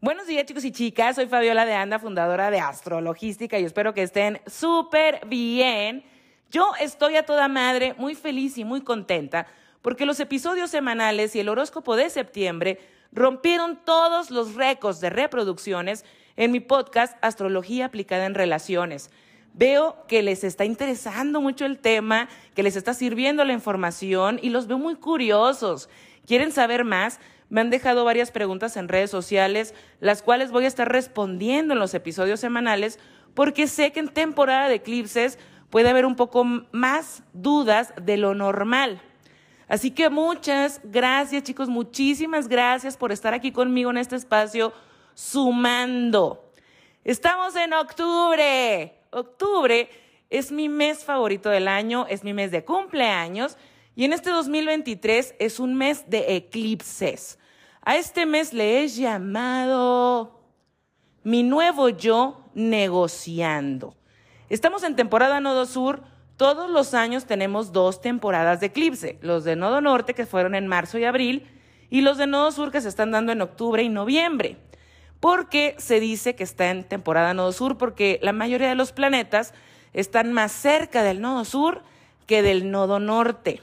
Buenos días chicos y chicas, soy Fabiola de Anda, fundadora de Astrologística y espero que estén súper bien. Yo estoy a toda madre, muy feliz y muy contenta porque los episodios semanales y el horóscopo de septiembre rompieron todos los récords de reproducciones en mi podcast Astrología aplicada en relaciones. Veo que les está interesando mucho el tema, que les está sirviendo la información y los veo muy curiosos. ¿Quieren saber más? Me han dejado varias preguntas en redes sociales, las cuales voy a estar respondiendo en los episodios semanales, porque sé que en temporada de eclipses puede haber un poco más dudas de lo normal. Así que muchas gracias chicos, muchísimas gracias por estar aquí conmigo en este espacio sumando. Estamos en octubre. Octubre es mi mes favorito del año, es mi mes de cumpleaños y en este 2023 es un mes de eclipses. A este mes le he llamado mi nuevo yo negociando. Estamos en temporada Nodo Sur. Todos los años tenemos dos temporadas de eclipse, los de Nodo Norte que fueron en marzo y abril y los de Nodo Sur que se están dando en octubre y noviembre. ¿Por qué se dice que está en temporada Nodo Sur? Porque la mayoría de los planetas están más cerca del Nodo Sur que del Nodo Norte.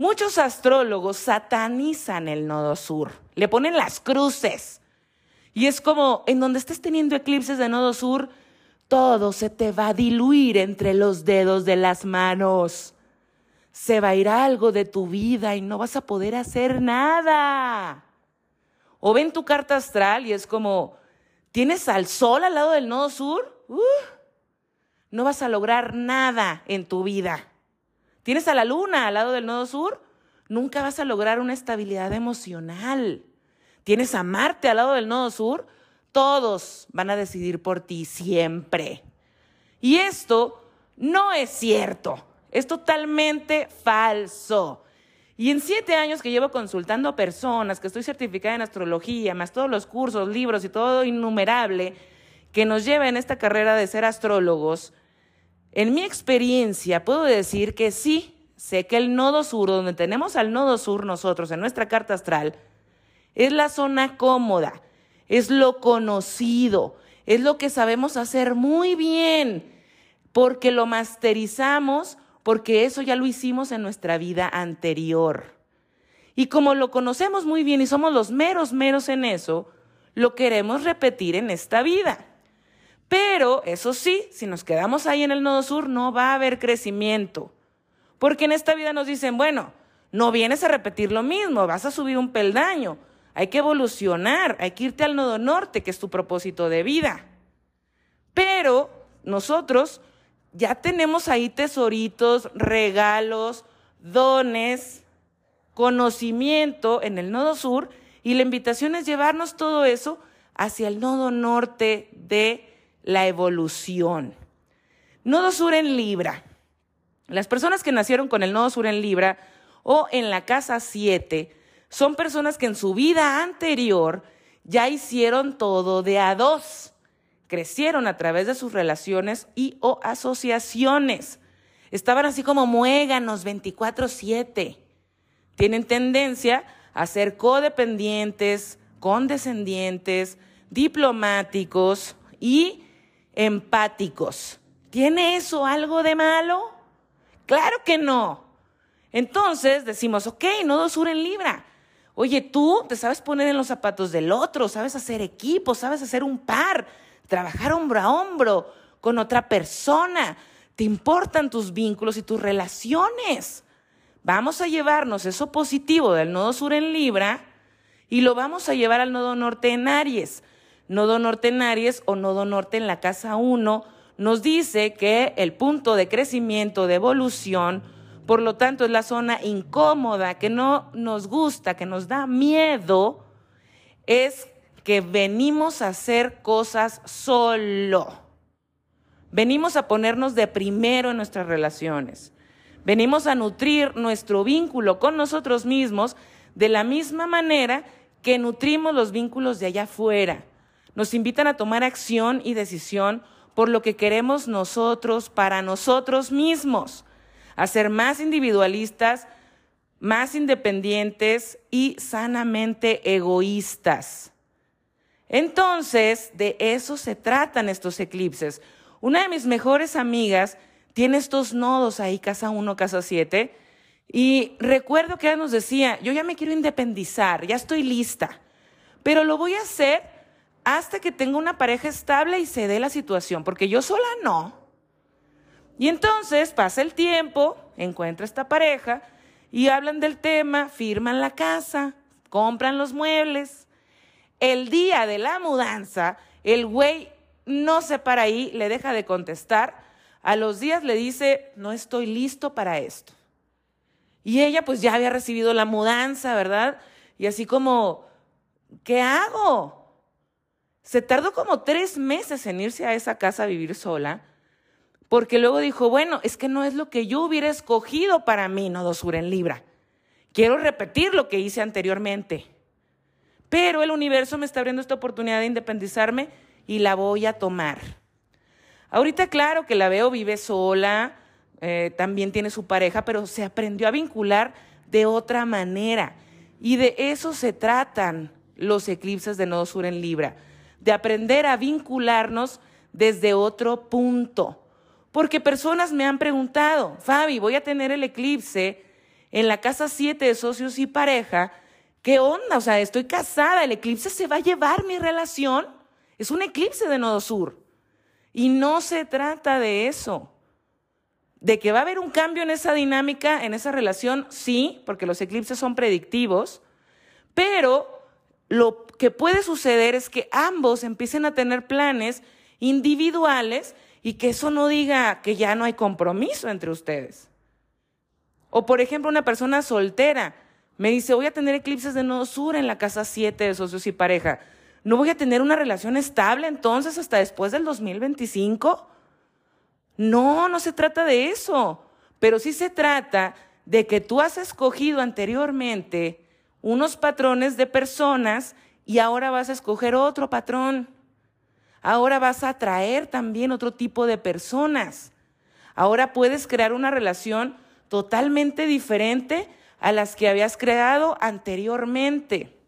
Muchos astrólogos satanizan el nodo sur, le ponen las cruces. Y es como, en donde estés teniendo eclipses de nodo sur, todo se te va a diluir entre los dedos de las manos. Se va a ir algo de tu vida y no vas a poder hacer nada. O ven tu carta astral y es como, ¿tienes al sol al lado del nodo sur? Uh, no vas a lograr nada en tu vida tienes a la luna al lado del nodo sur, nunca vas a lograr una estabilidad emocional. Tienes a Marte al lado del nodo sur, todos van a decidir por ti siempre. Y esto no es cierto, es totalmente falso. Y en siete años que llevo consultando a personas, que estoy certificada en astrología, más todos los cursos, libros y todo innumerable que nos lleva en esta carrera de ser astrólogos, en mi experiencia puedo decir que sí, sé que el nodo sur, donde tenemos al nodo sur nosotros en nuestra carta astral, es la zona cómoda, es lo conocido, es lo que sabemos hacer muy bien, porque lo masterizamos, porque eso ya lo hicimos en nuestra vida anterior. Y como lo conocemos muy bien y somos los meros, meros en eso, lo queremos repetir en esta vida. Pero, eso sí, si nos quedamos ahí en el nodo sur, no va a haber crecimiento. Porque en esta vida nos dicen, bueno, no vienes a repetir lo mismo, vas a subir un peldaño, hay que evolucionar, hay que irte al nodo norte, que es tu propósito de vida. Pero nosotros ya tenemos ahí tesoritos, regalos, dones, conocimiento en el nodo sur y la invitación es llevarnos todo eso hacia el nodo norte de la evolución. Nodo sur en Libra. Las personas que nacieron con el nodo sur en Libra o en la casa 7 son personas que en su vida anterior ya hicieron todo de a dos. Crecieron a través de sus relaciones y o asociaciones. Estaban así como muéganos 24/7. Tienen tendencia a ser codependientes, condescendientes, diplomáticos y empáticos. ¿Tiene eso algo de malo? Claro que no. Entonces decimos, ok, nodo sur en Libra. Oye, tú te sabes poner en los zapatos del otro, sabes hacer equipo, sabes hacer un par, trabajar hombro a hombro con otra persona. Te importan tus vínculos y tus relaciones. Vamos a llevarnos eso positivo del nodo sur en Libra y lo vamos a llevar al nodo norte en Aries nodo norte en Aries o nodo norte en la casa 1, nos dice que el punto de crecimiento, de evolución, por lo tanto es la zona incómoda, que no nos gusta, que nos da miedo, es que venimos a hacer cosas solo. Venimos a ponernos de primero en nuestras relaciones. Venimos a nutrir nuestro vínculo con nosotros mismos de la misma manera que nutrimos los vínculos de allá afuera. Nos invitan a tomar acción y decisión por lo que queremos nosotros para nosotros mismos, a ser más individualistas, más independientes y sanamente egoístas. Entonces, de eso se tratan estos eclipses. Una de mis mejores amigas tiene estos nodos ahí, casa 1, casa 7, y recuerdo que ella nos decía, yo ya me quiero independizar, ya estoy lista, pero lo voy a hacer hasta que tenga una pareja estable y se dé la situación, porque yo sola no. Y entonces pasa el tiempo, encuentra esta pareja y hablan del tema, firman la casa, compran los muebles. El día de la mudanza, el güey no se para ahí, le deja de contestar. A los días le dice, no estoy listo para esto. Y ella pues ya había recibido la mudanza, ¿verdad? Y así como, ¿qué hago? Se tardó como tres meses en irse a esa casa a vivir sola, porque luego dijo, bueno, es que no es lo que yo hubiera escogido para mí, Nodo Sur en Libra. Quiero repetir lo que hice anteriormente. Pero el universo me está abriendo esta oportunidad de independizarme y la voy a tomar. Ahorita claro que la veo, vive sola, eh, también tiene su pareja, pero se aprendió a vincular de otra manera. Y de eso se tratan los eclipses de Nodo Sur en Libra, de aprender a vincularnos desde otro punto. Porque personas me han preguntado, Fabi, voy a tener el eclipse en la casa 7 de socios y pareja, ¿qué onda? O sea, estoy casada, el eclipse se va a llevar mi relación. Es un eclipse de Nodo Sur. Y no se trata de eso. De que va a haber un cambio en esa dinámica, en esa relación, sí, porque los eclipses son predictivos, pero lo que puede suceder es que ambos empiecen a tener planes individuales y que eso no diga que ya no hay compromiso entre ustedes. O por ejemplo, una persona soltera me dice, voy a tener eclipses de nodo sur en la casa 7 de socios y pareja. ¿No voy a tener una relación estable entonces hasta después del 2025? No, no se trata de eso, pero sí se trata de que tú has escogido anteriormente unos patrones de personas y ahora vas a escoger otro patrón. Ahora vas a atraer también otro tipo de personas. Ahora puedes crear una relación totalmente diferente a las que habías creado anteriormente.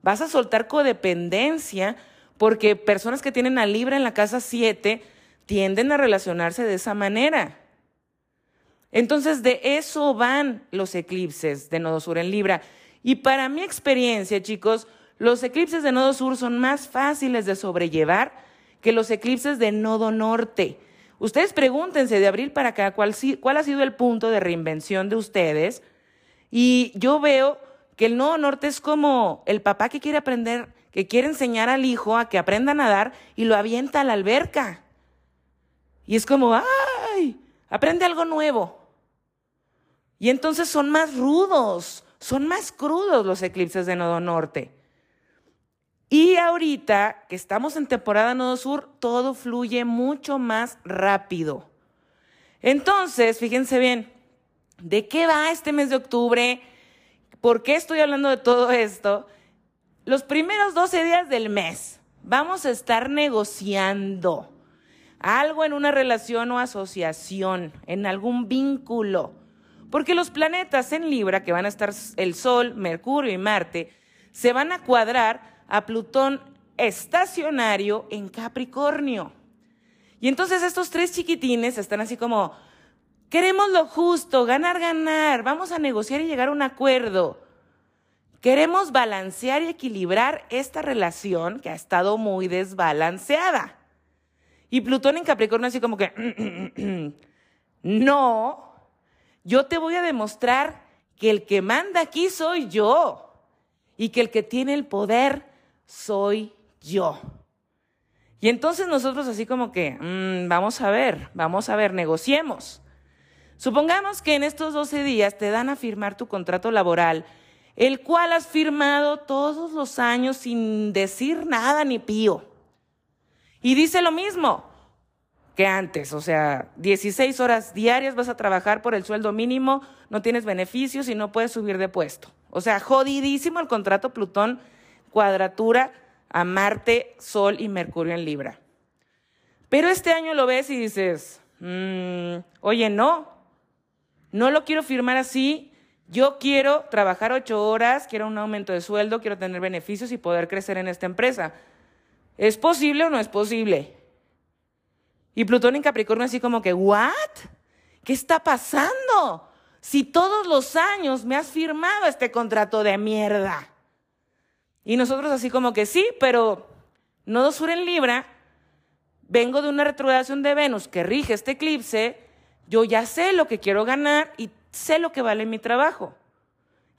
Vas a soltar codependencia porque personas que tienen a Libra en la casa 7 tienden a relacionarse de esa manera. Entonces, de eso van los eclipses de Nodo Sur en Libra. Y para mi experiencia, chicos, los eclipses de Nodo Sur son más fáciles de sobrellevar que los eclipses de Nodo Norte. Ustedes pregúntense de abril para acá cuál, cuál ha sido el punto de reinvención de ustedes. Y yo veo que el Nodo Norte es como el papá que quiere aprender, que quiere enseñar al hijo a que aprenda a nadar y lo avienta a la alberca. Y es como, ¡ay! Aprende algo nuevo. Y entonces son más rudos, son más crudos los eclipses de Nodo Norte. Y ahorita que estamos en temporada Nodo Sur, todo fluye mucho más rápido. Entonces, fíjense bien, ¿de qué va este mes de octubre? ¿Por qué estoy hablando de todo esto? Los primeros 12 días del mes vamos a estar negociando algo en una relación o asociación, en algún vínculo. Porque los planetas en Libra, que van a estar el Sol, Mercurio y Marte, se van a cuadrar a Plutón estacionario en Capricornio. Y entonces estos tres chiquitines están así como, queremos lo justo, ganar, ganar, vamos a negociar y llegar a un acuerdo. Queremos balancear y equilibrar esta relación que ha estado muy desbalanceada. Y Plutón en Capricornio así como que, no, yo te voy a demostrar que el que manda aquí soy yo y que el que tiene el poder soy yo. Y entonces nosotros así como que, mm, vamos a ver, vamos a ver, negociemos. Supongamos que en estos 12 días te dan a firmar tu contrato laboral, el cual has firmado todos los años sin decir nada ni pío. Y dice lo mismo que antes, o sea, 16 horas diarias vas a trabajar por el sueldo mínimo, no tienes beneficios y no puedes subir de puesto. O sea, jodidísimo el contrato Plutón cuadratura a Marte, Sol y Mercurio en Libra. Pero este año lo ves y dices, mm, oye, no, no lo quiero firmar así, Yo quiero trabajar ocho horas, quiero un aumento de sueldo, quiero tener beneficios y poder crecer en esta empresa. ¿Es posible o no es posible? Y Plutón en Capricornio así como que, ¿what? ¿Qué está pasando? Si todos los años me has firmado este contrato de mierda. Y nosotros así como que sí, pero Nodo Sur en Libra, vengo de una retrogradación de Venus que rige este eclipse, yo ya sé lo que quiero ganar y sé lo que vale mi trabajo.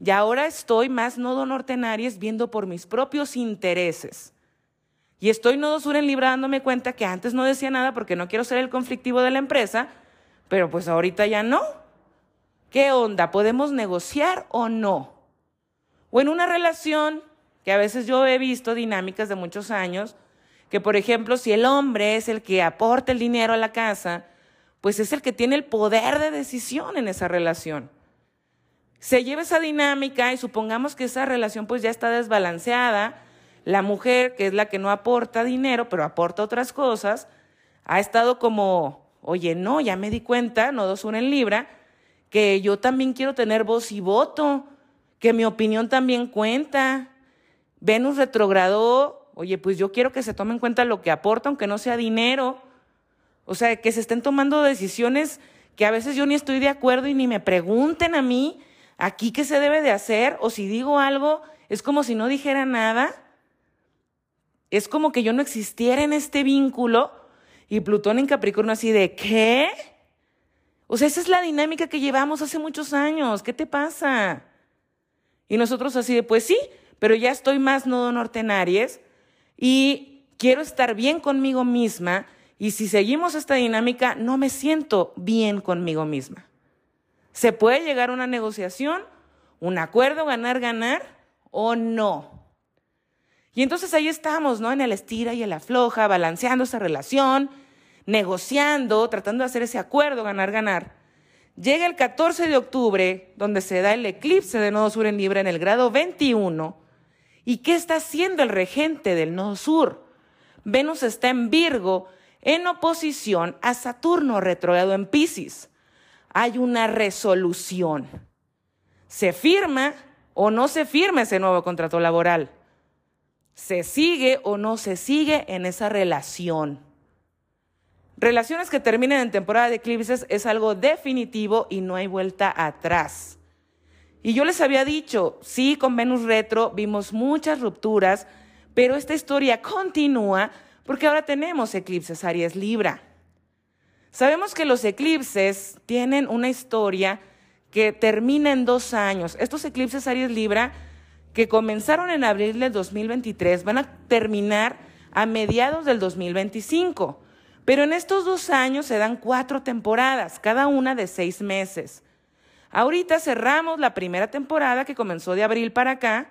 Y ahora estoy más nodo norte en Aries viendo por mis propios intereses. Y estoy nodo sur en Libra dándome cuenta que antes no decía nada porque no quiero ser el conflictivo de la empresa, pero pues ahorita ya no. ¿Qué onda? ¿Podemos negociar o no? O en una relación, que a veces yo he visto dinámicas de muchos años, que por ejemplo, si el hombre es el que aporta el dinero a la casa, pues es el que tiene el poder de decisión en esa relación. Se lleva esa dinámica y supongamos que esa relación pues ya está desbalanceada, la mujer, que es la que no aporta dinero, pero aporta otras cosas, ha estado como, oye, no, ya me di cuenta, no dos una en libra, que yo también quiero tener voz y voto, que mi opinión también cuenta. Venus retrogradó, oye, pues yo quiero que se tome en cuenta lo que aporta, aunque no sea dinero. O sea, que se estén tomando decisiones que a veces yo ni estoy de acuerdo y ni me pregunten a mí aquí qué se debe de hacer o si digo algo es como si no dijera nada. Es como que yo no existiera en este vínculo y Plutón en Capricornio así de ¿qué? O sea, esa es la dinámica que llevamos hace muchos años. ¿Qué te pasa? Y nosotros así de pues sí, pero ya estoy más nodo norte en Aries y quiero estar bien conmigo misma y si seguimos esta dinámica, no me siento bien conmigo misma. ¿Se puede llegar a una negociación, un acuerdo, ganar, ganar o no? Y entonces ahí estamos, ¿no? En el estira y el afloja, balanceando esa relación, negociando, tratando de hacer ese acuerdo, ganar, ganar. Llega el 14 de octubre, donde se da el eclipse de Nodo Sur en Libra en el grado 21. ¿Y qué está haciendo el regente del Nodo Sur? Venus está en Virgo en oposición a Saturno retrogrado en Pisces. Hay una resolución. ¿Se firma o no se firma ese nuevo contrato laboral? ¿Se sigue o no se sigue en esa relación? Relaciones que terminen en temporada de eclipses es algo definitivo y no hay vuelta atrás. Y yo les había dicho, sí, con Venus retro vimos muchas rupturas, pero esta historia continúa porque ahora tenemos eclipses Aries Libra. Sabemos que los eclipses tienen una historia que termina en dos años. Estos eclipses Aries Libra que comenzaron en abril del 2023 van a terminar a mediados del 2025. Pero en estos dos años se dan cuatro temporadas, cada una de seis meses. Ahorita cerramos la primera temporada que comenzó de abril para acá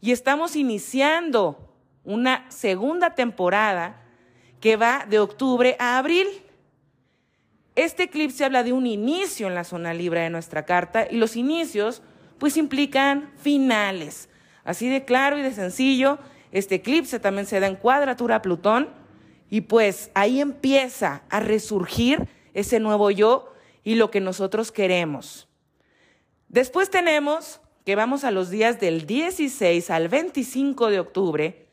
y estamos iniciando una segunda temporada que va de octubre a abril. Este eclipse habla de un inicio en la zona libre de nuestra carta y los inicios pues implican finales. Así de claro y de sencillo, este eclipse también se da en cuadratura a Plutón y pues ahí empieza a resurgir ese nuevo yo y lo que nosotros queremos. Después tenemos que vamos a los días del 16 al 25 de octubre,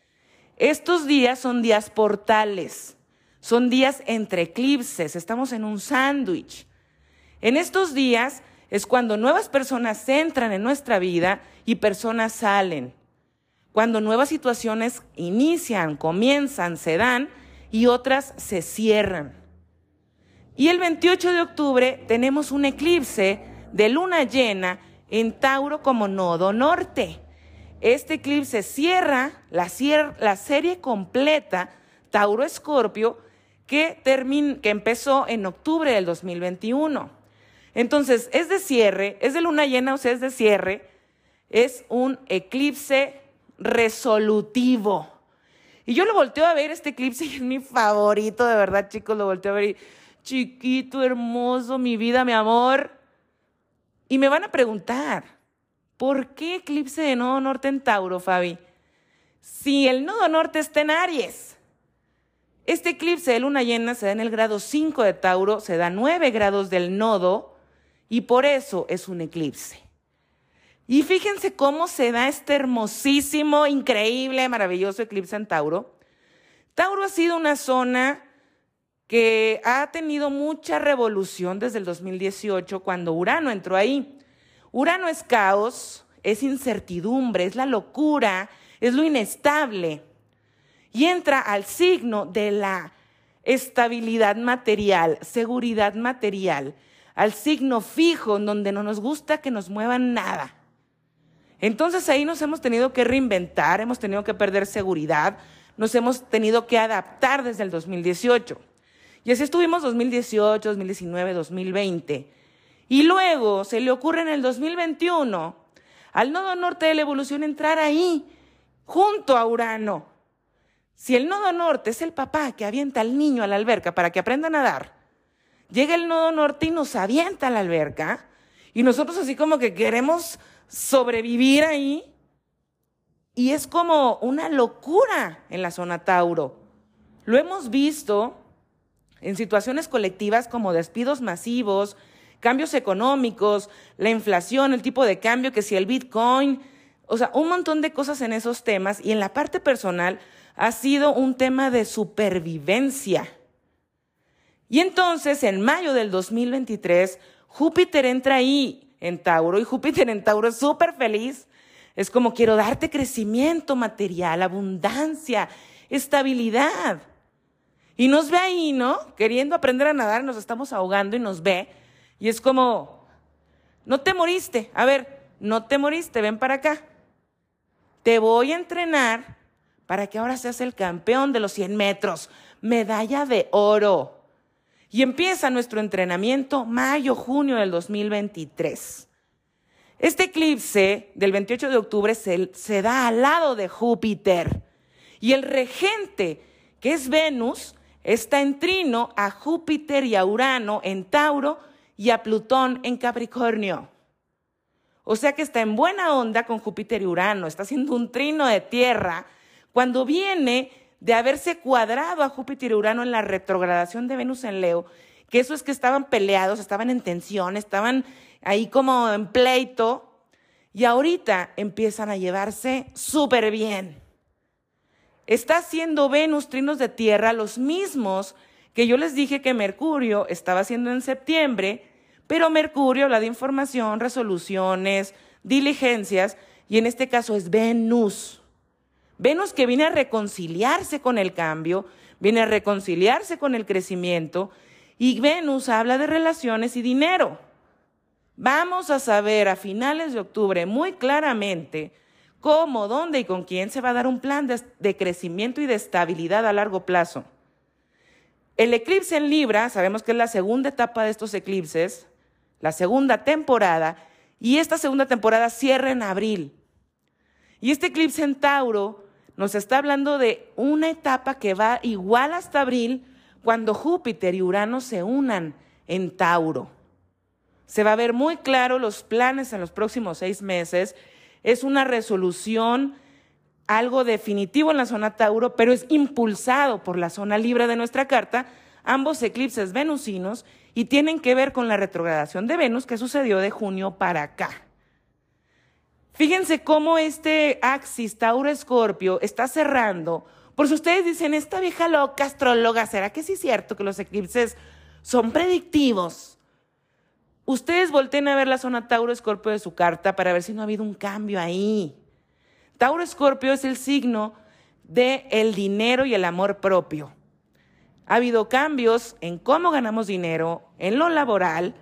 estos días son días portales, son días entre eclipses, estamos en un sándwich. En estos días es cuando nuevas personas entran en nuestra vida y personas salen. Cuando nuevas situaciones inician, comienzan, se dan y otras se cierran. Y el 28 de octubre tenemos un eclipse de luna llena en Tauro como nodo norte. Este eclipse cierra la, serie completa Tauro Escorpio que, que empezó en octubre del 2021. Entonces, es de cierre, es de luna llena, o sea, es de cierre, es un eclipse resolutivo. Y yo lo volteo a ver, este eclipse y es mi favorito, de verdad, chicos, lo volteo a ver y, chiquito, hermoso, mi vida, mi amor. Y me van a preguntar, ¿Por qué eclipse de nodo norte en Tauro, Fabi? Si el nodo norte está en Aries. Este eclipse de luna llena se da en el grado 5 de Tauro, se da 9 grados del nodo y por eso es un eclipse. Y fíjense cómo se da este hermosísimo, increíble, maravilloso eclipse en Tauro. Tauro ha sido una zona que ha tenido mucha revolución desde el 2018 cuando Urano entró ahí. Urano es caos, es incertidumbre, es la locura, es lo inestable. Y entra al signo de la estabilidad material, seguridad material, al signo fijo en donde no nos gusta que nos muevan nada. Entonces ahí nos hemos tenido que reinventar, hemos tenido que perder seguridad, nos hemos tenido que adaptar desde el 2018. Y así estuvimos 2018, 2019, 2020. Y luego se le ocurre en el 2021 al nodo norte de la evolución entrar ahí, junto a Urano. Si el nodo norte es el papá que avienta al niño a la alberca para que aprenda a nadar, llega el nodo norte y nos avienta a la alberca, y nosotros así como que queremos sobrevivir ahí, y es como una locura en la zona Tauro. Lo hemos visto en situaciones colectivas como despidos masivos, cambios económicos, la inflación, el tipo de cambio, que si el Bitcoin, o sea, un montón de cosas en esos temas. Y en la parte personal ha sido un tema de supervivencia. Y entonces, en mayo del 2023, Júpiter entra ahí en Tauro y Júpiter en Tauro es súper feliz. Es como quiero darte crecimiento material, abundancia, estabilidad. Y nos ve ahí, ¿no? Queriendo aprender a nadar, nos estamos ahogando y nos ve. Y es como, no te moriste. A ver, no te moriste, ven para acá. Te voy a entrenar para que ahora seas el campeón de los 100 metros. Medalla de oro. Y empieza nuestro entrenamiento mayo, junio del 2023. Este eclipse del 28 de octubre se, se, da al lado de Júpiter. Y el regente, que es Venus, está en trino a Júpiter y a Urano en Tauro y a Plutón en Capricornio. O sea que está en buena onda con Júpiter y Urano, está haciendo un trino de tierra cuando viene de haberse cuadrado a Júpiter y Urano en la retrogradación de Venus en Leo, que eso es que estaban peleados, estaban en tensión, estaban ahí como en pleito, y ahorita empiezan a llevarse súper bien. Está haciendo Venus trinos de tierra los mismos que yo les dije que Mercurio estaba haciendo en septiembre, pero Mercurio habla de información, resoluciones, diligencias, y en este caso es Venus. Venus que viene a reconciliarse con el cambio, viene a reconciliarse con el crecimiento y Venus habla de relaciones y dinero. Vamos a saber a finales de octubre muy claramente cómo, dónde y con quién se va a dar un plan de, crecimiento y de estabilidad a largo plazo. El eclipse en Libra, sabemos que es la segunda etapa de estos eclipses, la segunda temporada, y esta segunda temporada cierra en abril. Y este eclipse en Tauro nos está hablando de una etapa que va igual hasta abril, cuando Júpiter y Urano se unan en Tauro. Se va a ver muy claro los planes en los próximos seis meses. Es una resolución, algo definitivo en la zona Tauro, pero es impulsado por la zona libre de nuestra carta, ambos eclipses venusinos, y tienen que ver con la retrogradación de Venus que sucedió de junio para acá. Fíjense cómo este axis Tauro-Escorpio está cerrando. Por si ustedes dicen, esta vieja loca astróloga, ¿será que sí es cierto que los eclipses son predictivos? Ustedes volteen a ver la zona Tauro-Escorpio de su carta para ver si no ha habido un cambio ahí. Tauro-Escorpio es el signo del el dinero y el amor propio. Ha habido cambios en cómo ganamos dinero, en lo laboral,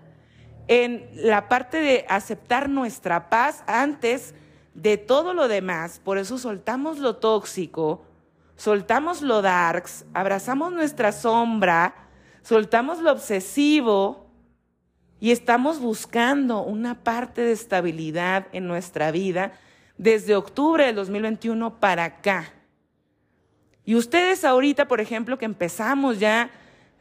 en la parte de aceptar nuestra paz antes de todo lo demás. Por eso soltamos lo tóxico, soltamos lo darks, abrazamos nuestra sombra, soltamos lo obsesivo y estamos buscando una parte de estabilidad en nuestra vida desde octubre del 2021 para acá. Y ustedes ahorita, por ejemplo, que empezamos ya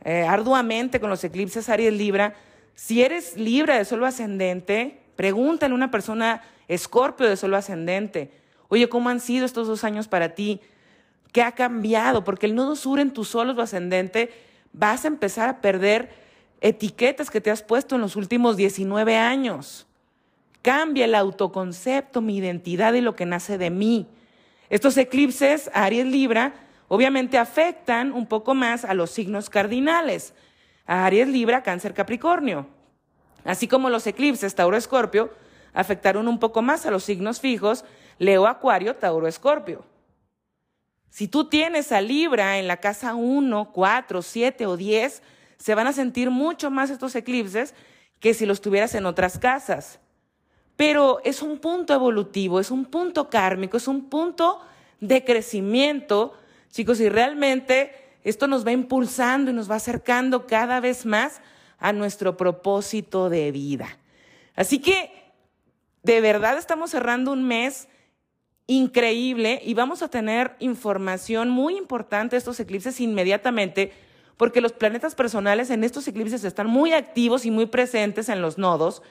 eh, arduamente con los eclipses Aries Libra, si eres Libra de solo ascendente, pregúntale a una persona escorpio de solo ascendente, oye, ¿cómo han sido estos dos años para ti? ¿Qué ha cambiado? Porque el nodo sur en tu solo o ascendente vas a empezar a perder etiquetas que te has puesto en los últimos 19 años. cambia el autoconcepto, mi identidad y lo que nace de mí. Estos eclipses, Aries Libra, obviamente afectan un poco más a los signos cardinales. A Aries Libra, Cáncer Capricornio. Así como los eclipses Tauro Escorpio afectaron un poco más a los signos fijos Leo Acuario, Tauro Escorpio. Si tú tienes a Libra en la casa 1, 4, 7 o 10, se van a sentir mucho más estos eclipses que si los tuvieras en otras casas. Pero es un punto evolutivo, es un punto kármico, es un punto de crecimiento, chicos, y realmente esto nos va impulsando y nos va acercando cada vez más a nuestro propósito de vida. Así que de verdad estamos cerrando un mes increíble y vamos a tener información muy importante de estos eclipses inmediatamente porque los planetas personales en estos eclipses están muy activos y muy presentes en los nodos.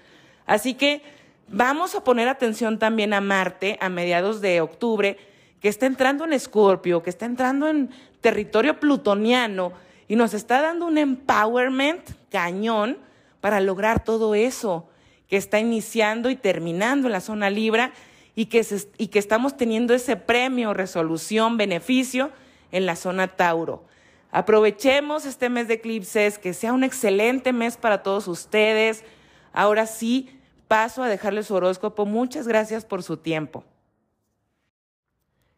Así que vamos a poner atención también a Marte a mediados de octubre, que está entrando en Escorpio, que está entrando en territorio plutoniano y nos está dando un empowerment cañón para lograr todo eso que está iniciando y terminando en la zona Libra y que, estamos teniendo ese premio, resolución, beneficio en la zona Tauro. Aprovechemos este mes de eclipses, que sea un excelente mes para todos ustedes. Ahora sí, paso a dejarles su horóscopo. Muchas gracias por su tiempo.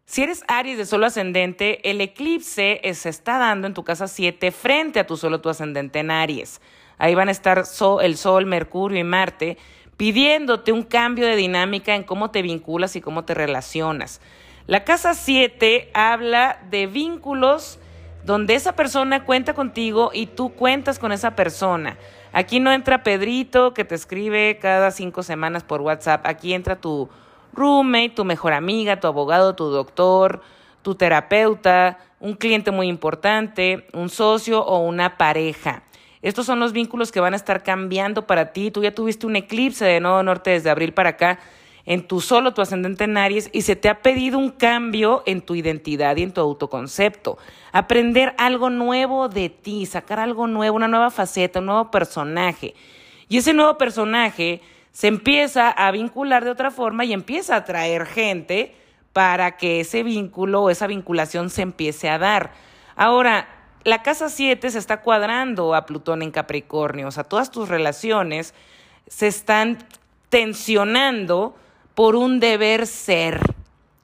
Si eres Aries de solo ascendente, el eclipse se está dando en tu casa 7 frente a tu solo tu ascendente en Aries. Ahí van a estar el Sol, Mercurio y Marte pidiéndote un cambio de dinámica en cómo te vinculas y cómo te relacionas. La casa 7 habla de vínculos donde esa persona cuenta contigo y tú cuentas con esa persona. Aquí no entra Pedrito que te escribe cada cinco semanas por WhatsApp. Aquí entra tu roommate, tu mejor amiga, tu abogado, tu doctor, tu terapeuta, un cliente muy importante, un socio o una pareja. Estos son los vínculos que van a estar cambiando para ti. Tú ya tuviste un eclipse de Nodo Norte desde abril para acá en tu solo, tu ascendente en Aries, y se te ha pedido un cambio en tu identidad y en tu autoconcepto. Aprender algo nuevo de ti, sacar algo nuevo, una nueva faceta, un nuevo personaje. Y ese nuevo personaje se empieza a vincular de otra forma y empieza a atraer gente para que ese vínculo o esa vinculación se empiece a dar. Ahora, la casa 7 se está cuadrando a Plutón en Capricornio, o sea, todas tus relaciones se están tensionando por un deber ser,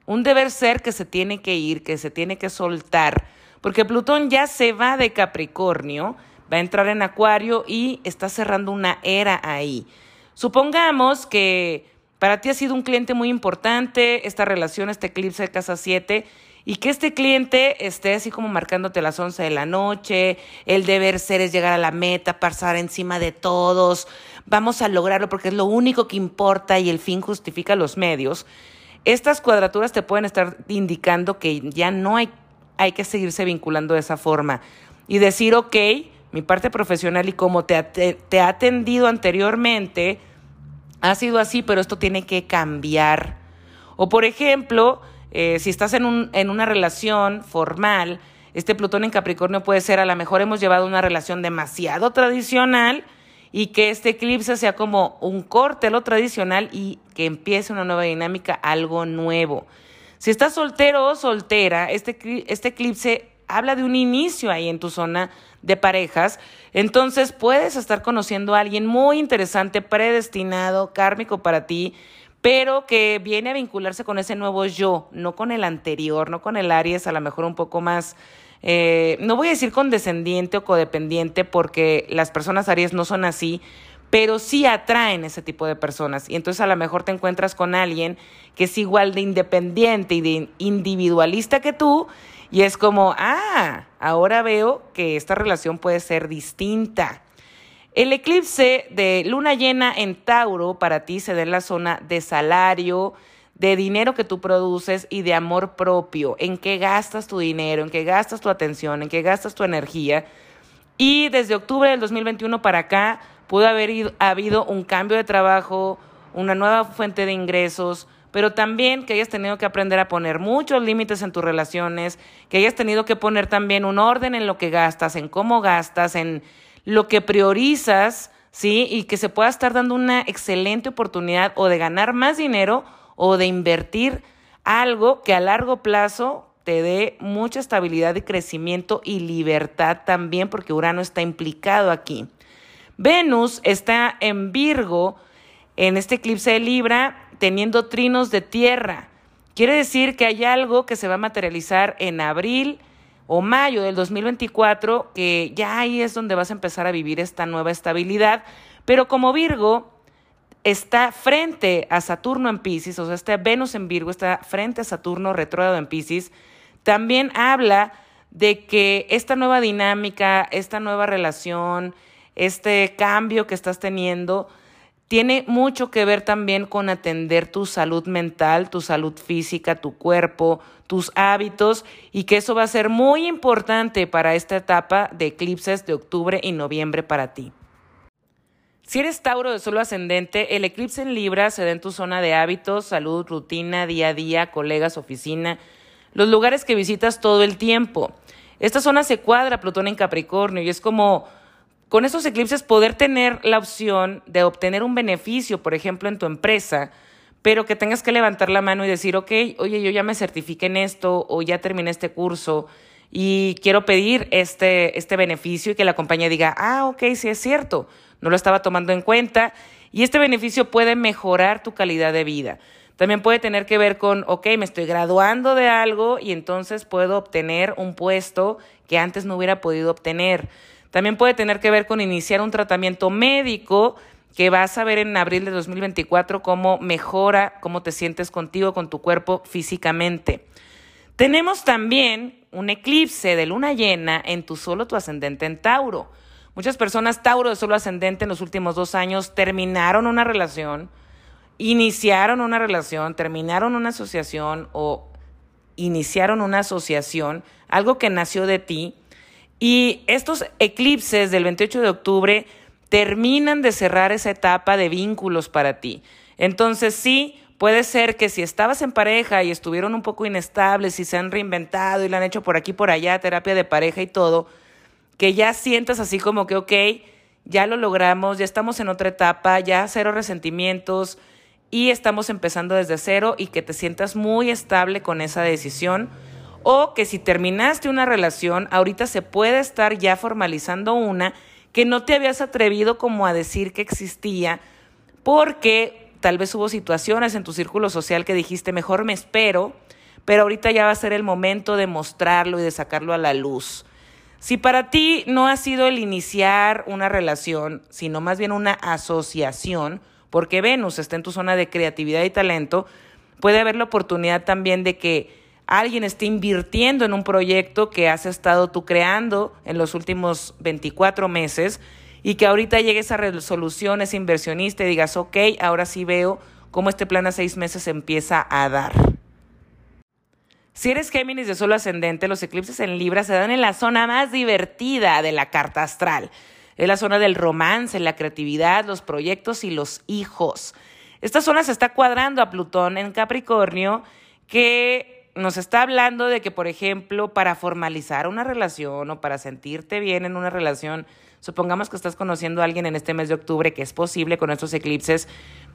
un deber ser que se tiene que ir, que se tiene que soltar, porque Plutón ya se va de Capricornio, va a entrar en Acuario y está cerrando una era ahí. Supongamos que para ti ha sido un cliente muy importante esta relación, este eclipse de casa 7, y que este cliente esté así como marcándote las 11 de la noche, el deber ser es llegar a la meta, pasar encima de todos, vamos a lograrlo porque es lo único que importa y el fin justifica los medios. Estas cuadraturas te pueden estar indicando que ya no hay, hay que seguirse vinculando de esa forma y decir, ok, mi parte profesional y como te, te ha atendido anteriormente, ha sido así, pero esto tiene que cambiar. O por ejemplo, eh, si estás en, un, en una relación formal, este Plutón en Capricornio puede ser, a lo mejor hemos llevado una relación demasiado tradicional y que este eclipse sea como un corte a lo tradicional y que empiece una nueva dinámica, algo nuevo. Si estás soltero o soltera, este, este eclipse habla de un inicio ahí en tu zona de parejas, entonces puedes estar conociendo a alguien muy interesante, predestinado, kármico para ti, pero que viene a vincularse con ese nuevo yo, no con el anterior, no con el Aries, a lo mejor un poco más, eh, no voy a decir condescendiente o codependiente, porque las personas Aries no son así, pero sí atraen ese tipo de personas. Y entonces a lo mejor te encuentras con alguien que es igual de independiente y de individualista que tú, y es como, ah, ahora veo que esta relación puede ser distinta. El eclipse de luna llena en Tauro para ti se da en la zona de salario, de dinero que tú produces y de amor propio, en qué gastas tu dinero, en qué gastas tu atención, en qué gastas tu energía. Y desde octubre del 2021 para acá pudo haber habido un cambio de trabajo, una nueva fuente de ingresos, pero también que hayas tenido que aprender a poner muchos límites en tus relaciones, que hayas tenido que poner también un orden en lo que gastas, en cómo gastas, en lo que priorizas ¿sí? Y que se pueda estar dando una excelente oportunidad o de ganar más dinero o de invertir algo que a largo plazo te dé mucha estabilidad de crecimiento y libertad también, porque Urano está implicado aquí. Venus está en Virgo, en este eclipse de Libra, teniendo trinos de tierra. Quiere decir que hay algo que se va a materializar en abril o mayo del 2024, que ya ahí es donde vas a empezar a vivir esta nueva estabilidad. Pero como Virgo está frente a Saturno en Pisces, o sea, este Venus en Virgo está frente a Saturno retrógrado en Pisces, también habla de que esta nueva dinámica, esta nueva relación, este cambio que estás teniendo, tiene mucho que ver también con atender tu salud mental, tu salud física, tu cuerpo, tus hábitos y que eso va a ser muy importante para esta etapa de eclipses de octubre y noviembre para ti. Si eres Tauro de solo ascendente, el eclipse en Libra se da en tu zona de hábitos, salud, rutina, día a día, colegas, oficina, los lugares que visitas todo el tiempo. Esta zona se cuadra Plutón en Capricornio y es como con esos eclipses poder tener la opción de obtener un beneficio, por ejemplo, en tu empresa, pero que tengas que levantar la mano y decir, ok, oye, yo ya me certifiqué en esto o ya terminé este curso y quiero pedir este, este beneficio y que la compañía diga, ah, ok, sí es cierto, no lo estaba tomando en cuenta y este beneficio puede mejorar tu calidad de vida. También puede tener que ver con, ok, me estoy graduando de algo y entonces puedo obtener un puesto que antes no hubiera podido obtener. También puede tener que ver con iniciar un tratamiento médico que vas a ver en abril de 2024 cómo mejora, cómo te sientes contigo, con tu cuerpo físicamente. Tenemos también un eclipse de luna llena en tu solo tu ascendente en Tauro. Muchas personas Tauro de solo ascendente en los últimos dos años terminaron una relación, iniciaron una relación, terminaron una asociación o iniciaron una asociación, algo que nació de ti y estos eclipses del 28 de octubre terminan de cerrar esa etapa de vínculos para ti. Entonces sí, puede ser que si estabas en pareja y estuvieron un poco inestables y se han reinventado y lo han hecho por aquí, por allá, terapia de pareja y todo, que ya sientas así como que, ok, ya lo logramos, ya estamos en otra etapa, ya cero resentimientos y estamos empezando desde cero y que te sientas muy estable con esa decisión o que si terminaste una relación, ahorita se puede estar ya formalizando una que no te habías atrevido como a decir que existía porque tal vez hubo situaciones en tu círculo social que dijiste mejor me espero, pero ahorita ya va a ser el momento de mostrarlo y de sacarlo a la luz. Si para ti no ha sido el iniciar una relación, sino más bien una asociación, porque Venus está en tu zona de creatividad y talento, puede haber la oportunidad también de que alguien esté invirtiendo en un proyecto que has estado tú creando en los últimos 24 meses y que ahorita llegue esa resolución, ese inversionista y digas, ok, ahora sí veo cómo este plan a seis meses empieza a dar. Si eres Géminis de solo ascendente, los eclipses en Libra se dan en la zona más divertida de la carta astral. Es la zona del romance, la creatividad, los proyectos y los hijos. Esta zona se está cuadrando a Plutón en Capricornio, que nos está hablando de que, por ejemplo, para formalizar una relación o para sentirte bien en una relación, supongamos que estás conociendo a alguien en este mes de octubre, que es posible con estos eclipses,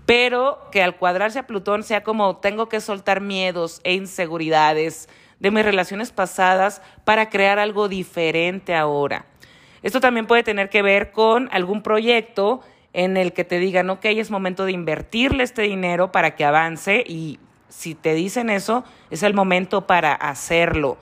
pero que al cuadrarse a Plutón sea como tengo que soltar miedos e inseguridades de mis relaciones pasadas para crear algo diferente ahora. Esto también puede tener que ver con algún proyecto en el que te digan, ok, es momento de invertirle este dinero para que avance y si te dicen eso, es el momento para hacerlo.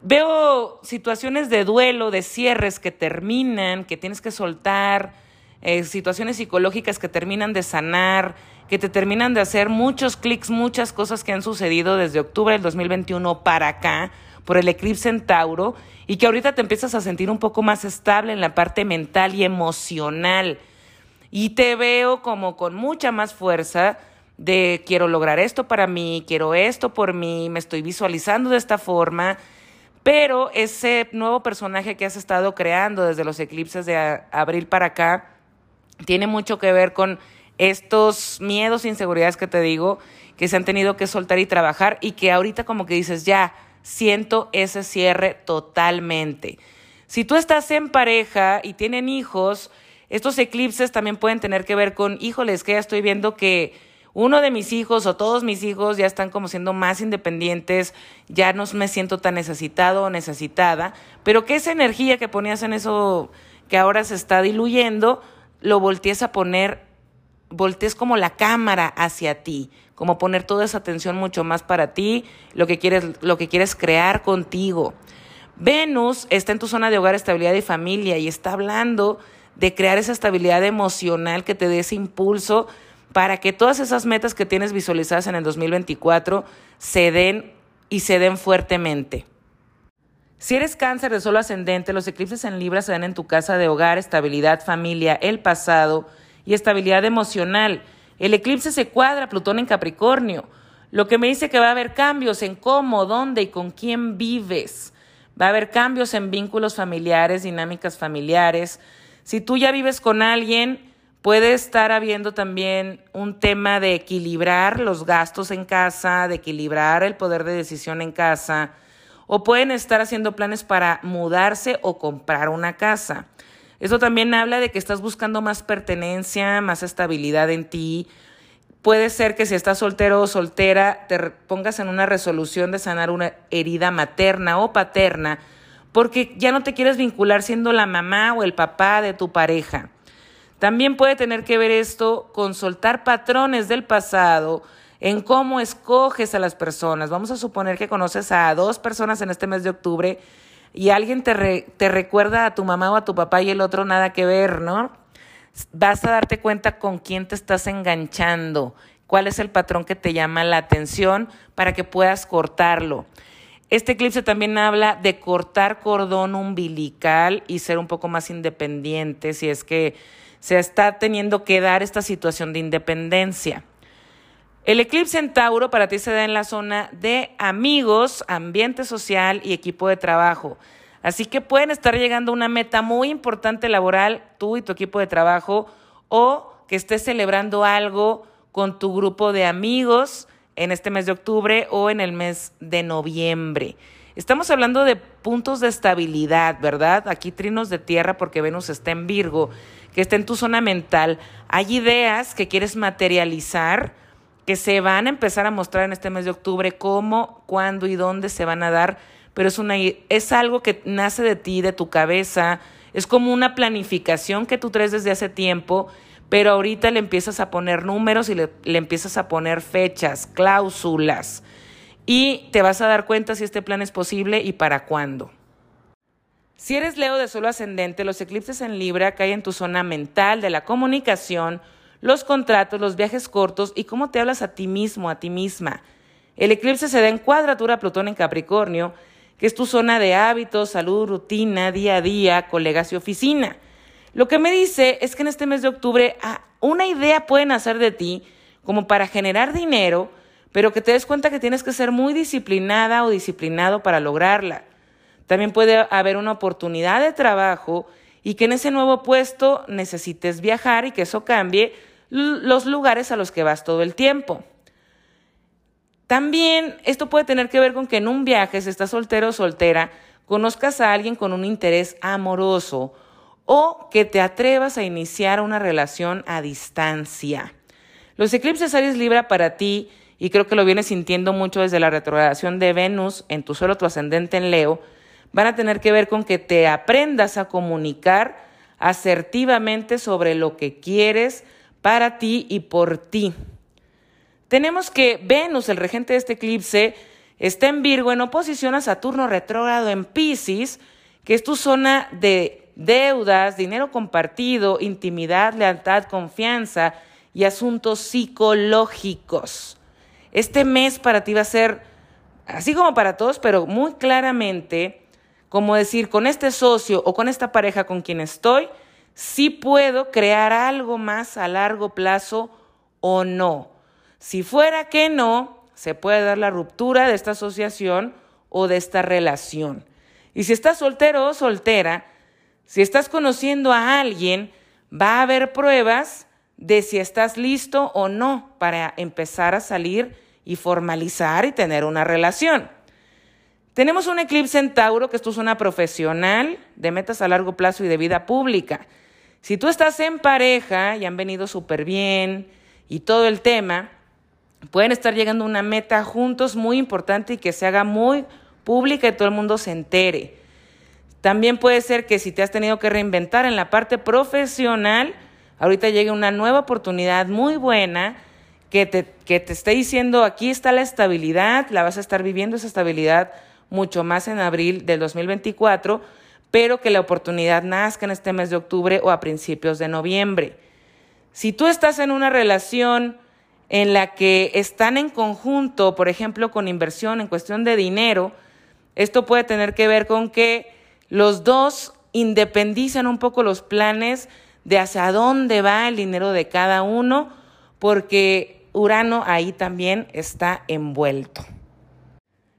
Veo situaciones de duelo, de cierres que terminan, que tienes que soltar, eh, situaciones psicológicas que terminan de sanar, que te terminan de hacer muchos clics, muchas cosas que han sucedido desde octubre del 2021 para acá, por el eclipse en Tauro, y que ahorita te empiezas a sentir un poco más estable en la parte mental y emocional. Y te veo como con mucha más fuerza, de quiero lograr esto para mí, quiero esto por mí, me estoy visualizando de esta forma, pero ese nuevo personaje que has estado creando desde los eclipses de abril para acá tiene mucho que ver con estos miedos e inseguridades que te digo, que se han tenido que soltar y trabajar y que ahorita como que dices, ya, siento ese cierre totalmente. Si tú estás en pareja y tienen hijos, Estos eclipses también pueden tener que ver con, híjoles, que ya estoy viendo que uno de mis hijos o todos mis hijos ya están como siendo más independientes, ya no me siento tan necesitado o necesitada, pero que esa energía que ponías en eso que ahora se está diluyendo, lo voltees a poner, voltees como la cámara hacia ti, como poner toda esa atención mucho más para ti, lo que quieres, lo que quieres crear contigo. Venus está en tu zona de hogar, estabilidad y familia y está hablando de crear esa estabilidad emocional que te dé ese impulso para que todas esas metas que tienes visualizadas en el 2024 se den y se den fuertemente. Si eres cáncer de solo ascendente, los eclipses en Libra se dan en tu casa de hogar, estabilidad, familia, el pasado y estabilidad emocional. El eclipse se cuadra Plutón en Capricornio, lo que me dice que va a haber cambios en cómo, dónde y con quién vives. Va a haber cambios en vínculos familiares, dinámicas familiares. Si tú ya vives con alguien, Puede estar habiendo también un tema de equilibrar los gastos en casa, de equilibrar el poder de decisión en casa, o pueden estar haciendo planes para mudarse o comprar una casa. Eso también habla de que estás buscando más pertenencia, más estabilidad en ti. Puede ser que si estás soltero o soltera te pongas en una resolución de sanar una herida materna o paterna, porque ya no te quieres vincular siendo la mamá o el papá de tu pareja. También puede tener que ver esto con soltar patrones del pasado en cómo escoges a las personas. Vamos a suponer que conoces a dos personas en este mes de octubre y alguien te, te recuerda a tu mamá o a tu papá y el otro nada que ver, ¿no? Vas a darte cuenta con quién te estás enganchando, cuál es el patrón que te llama la atención para que puedas cortarlo. Este eclipse también habla de cortar cordón umbilical y ser un poco más independiente si es que se está teniendo que dar esta situación de independencia. El eclipse en Tauro para ti se da en la zona de amigos, ambiente social y equipo de trabajo. Así que pueden estar llegando a una meta muy importante laboral, tú y tu equipo de trabajo, o que estés celebrando algo con tu grupo de amigos en este mes de octubre o en el mes de noviembre. Estamos hablando de puntos de estabilidad, ¿verdad? Aquí trinos de tierra porque Venus está en Virgo que está en tu zona mental, hay ideas que quieres materializar que se van a empezar a mostrar en este mes de octubre, cómo, cuándo y dónde se van a dar, pero es, una, es algo que nace de ti, de tu cabeza, es como una planificación que tú traes desde hace tiempo, pero ahorita le empiezas a poner números y le, le empiezas a poner fechas, cláusulas, y te vas a dar cuenta si este plan es posible y para cuándo. Si eres Leo de solo ascendente, los eclipses en Libra caen en tu zona mental de la comunicación, los contratos, los viajes cortos y cómo te hablas a ti mismo, a ti misma. El eclipse se da en cuadratura Plutón en Capricornio, que es tu zona de hábitos, salud, rutina, día a día, colegas y oficina. Lo que me dice es que en este mes de octubre ah, una idea pueden hacer de ti como para generar dinero, pero que te des cuenta que tienes que ser muy disciplinada o disciplinado para lograrla. También puede haber una oportunidad de trabajo y que en ese nuevo puesto necesites viajar y que eso cambie los lugares a los que vas todo el tiempo. También esto puede tener que ver con que en un viaje, si estás soltero o soltera, conozcas a alguien con un interés amoroso o que te atrevas a iniciar una relación a distancia. Los eclipses Aries Libra para ti, y creo que lo vienes sintiendo mucho desde la retrogradación de Venus en tu suelo, tu ascendente en Leo, van a tener que ver con que te aprendas a comunicar asertivamente sobre lo que quieres para ti y por ti. Tenemos que Venus, el regente de este eclipse, está en Virgo en oposición a Saturno retrógrado en Pisces, que es tu zona de deudas, dinero compartido, intimidad, lealtad, confianza y asuntos psicológicos. Este mes para ti va a ser, así como para todos, pero muy claramente como decir, con este socio o con esta pareja con quien estoy, sí puedo crear algo más a largo plazo o no. Si fuera que no, se puede dar la ruptura de esta asociación o de esta relación. Y si estás soltero o soltera, si estás conociendo a alguien, va a haber pruebas de si estás listo o no para empezar a salir y formalizar y tener una relación. Tenemos un eclipse en Tauro, que es tu zona profesional, de metas a largo plazo y de vida pública. Si tú estás en pareja y han venido súper bien y todo el tema, pueden estar llegando a una meta juntos muy importante y que se haga muy pública y todo el mundo se entere. También puede ser que si te has tenido que reinventar en la parte profesional, ahorita llegue una nueva oportunidad muy buena que te, que te esté diciendo aquí está la estabilidad, la vas a estar viviendo esa estabilidad mucho más en abril del 2024, pero que la oportunidad nazca en este mes de octubre o a principios de noviembre. Si tú estás en una relación en la que están en conjunto, por ejemplo, con inversión en cuestión de dinero, esto puede tener que ver con que los dos independizan un poco los planes de hacia dónde va el dinero de cada uno, porque Urano ahí también está envuelto.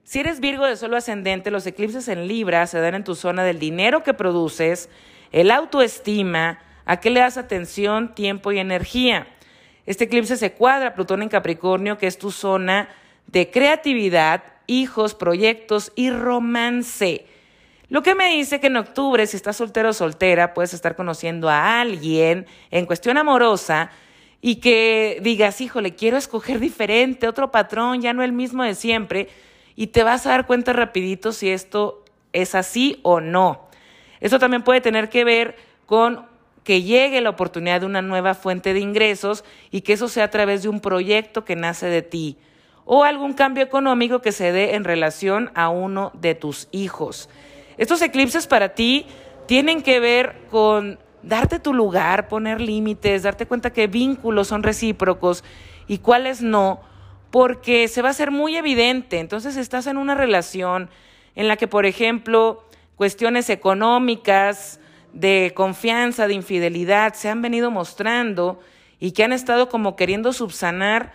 Si eres Virgo de solo ascendente, los eclipses en Libra se dan en tu zona del dinero que produces, el autoestima, a qué le das atención, tiempo y energía. Este eclipse se cuadra Plutón en Capricornio, que es tu zona de creatividad, hijos, proyectos y romance. Lo que me dice que en octubre, si estás soltero o soltera, puedes estar conociendo a alguien en cuestión amorosa y que digas, híjole, quiero escoger diferente, otro patrón, ya no el mismo de siempre, y te vas a dar cuenta rapidito si esto es así o no. Esto también puede tener que ver con que llegue la oportunidad de una nueva fuente de ingresos y que eso sea a través de un proyecto que nace de ti o algún cambio económico que se dé en relación a uno de tus hijos. Estos eclipses para ti tienen que ver con darte tu lugar, poner límites, darte cuenta que vínculos son recíprocos y cuáles no, porque se va a hacer muy evidente. Entonces estás en una relación en la que, por ejemplo, cuestiones económicas, de confianza, de infidelidad, se han venido mostrando y que han estado como queriendo subsanar,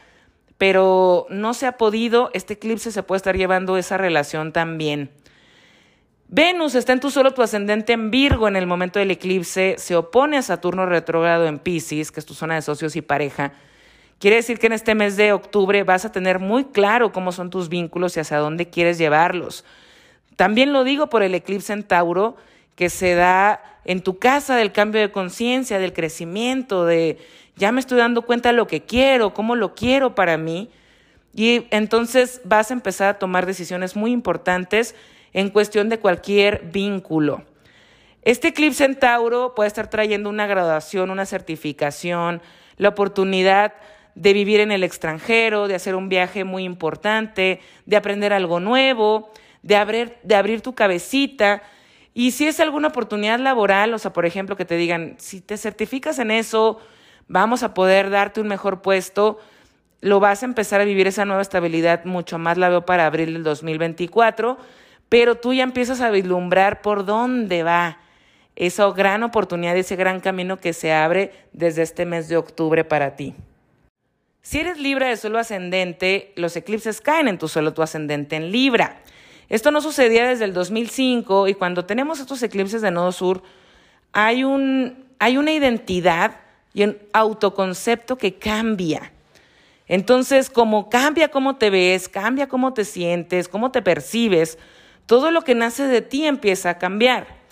pero no se ha podido, este eclipse se puede estar llevando esa relación también. Venus está en tu solo tu ascendente en Virgo en el momento del eclipse, se opone a Saturno retrógrado en Pisces, que es tu zona de socios y pareja. Quiere decir que en este mes de octubre vas a tener muy claro cómo son tus vínculos y hacia dónde quieres llevarlos. También lo digo por el eclipse en Tauro, que se da en tu casa del cambio de conciencia, del crecimiento, de ya me estoy dando cuenta de lo que quiero, cómo lo quiero para mí. Y entonces vas a empezar a tomar decisiones muy importantes en cuestión de cualquier vínculo. Este eclipse en Tauro puede estar trayendo una graduación, una certificación, la oportunidad de vivir en el extranjero, de hacer un viaje muy importante, de aprender algo nuevo, de abrir, de abrir tu cabecita. Y si es alguna oportunidad laboral, o sea, por ejemplo, que te digan, si te certificas en eso, vamos a poder darte un mejor puesto, lo vas a empezar a vivir esa nueva estabilidad mucho más la veo para abril del 2024 pero tú ya empiezas a vislumbrar por dónde va esa gran oportunidad, ese gran camino que se abre desde este mes de octubre para ti. Si eres Libra de suelo ascendente, los eclipses caen en tu suelo tu ascendente en Libra. Esto no sucedía desde el 2005 y cuando tenemos estos eclipses de nodo sur, hay, un, hay una identidad y un autoconcepto que cambia. Entonces, como cambia cómo te ves, cambia cómo te sientes, cómo te percibes, todo lo que nace de ti empieza a cambiar.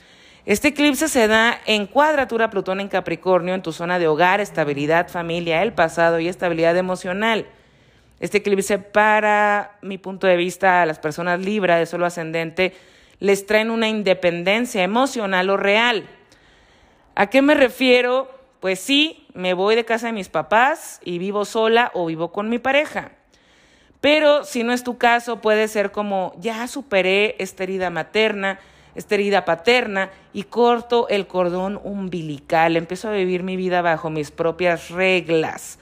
Este eclipse se da en cuadratura Plutón en Capricornio, en tu zona de hogar, estabilidad, familia, el pasado y estabilidad emocional. Este eclipse, para mi punto de vista, a las personas Libra de solo ascendente, les traen una independencia emocional o real. ¿A qué me refiero? Pues sí, me voy de casa de mis papás y vivo sola o vivo con mi pareja. Pero si no es tu caso, puede ser como, ya superé esta herida materna, esta herida paterna y corto el cordón umbilical, empiezo a vivir mi vida bajo mis propias reglas.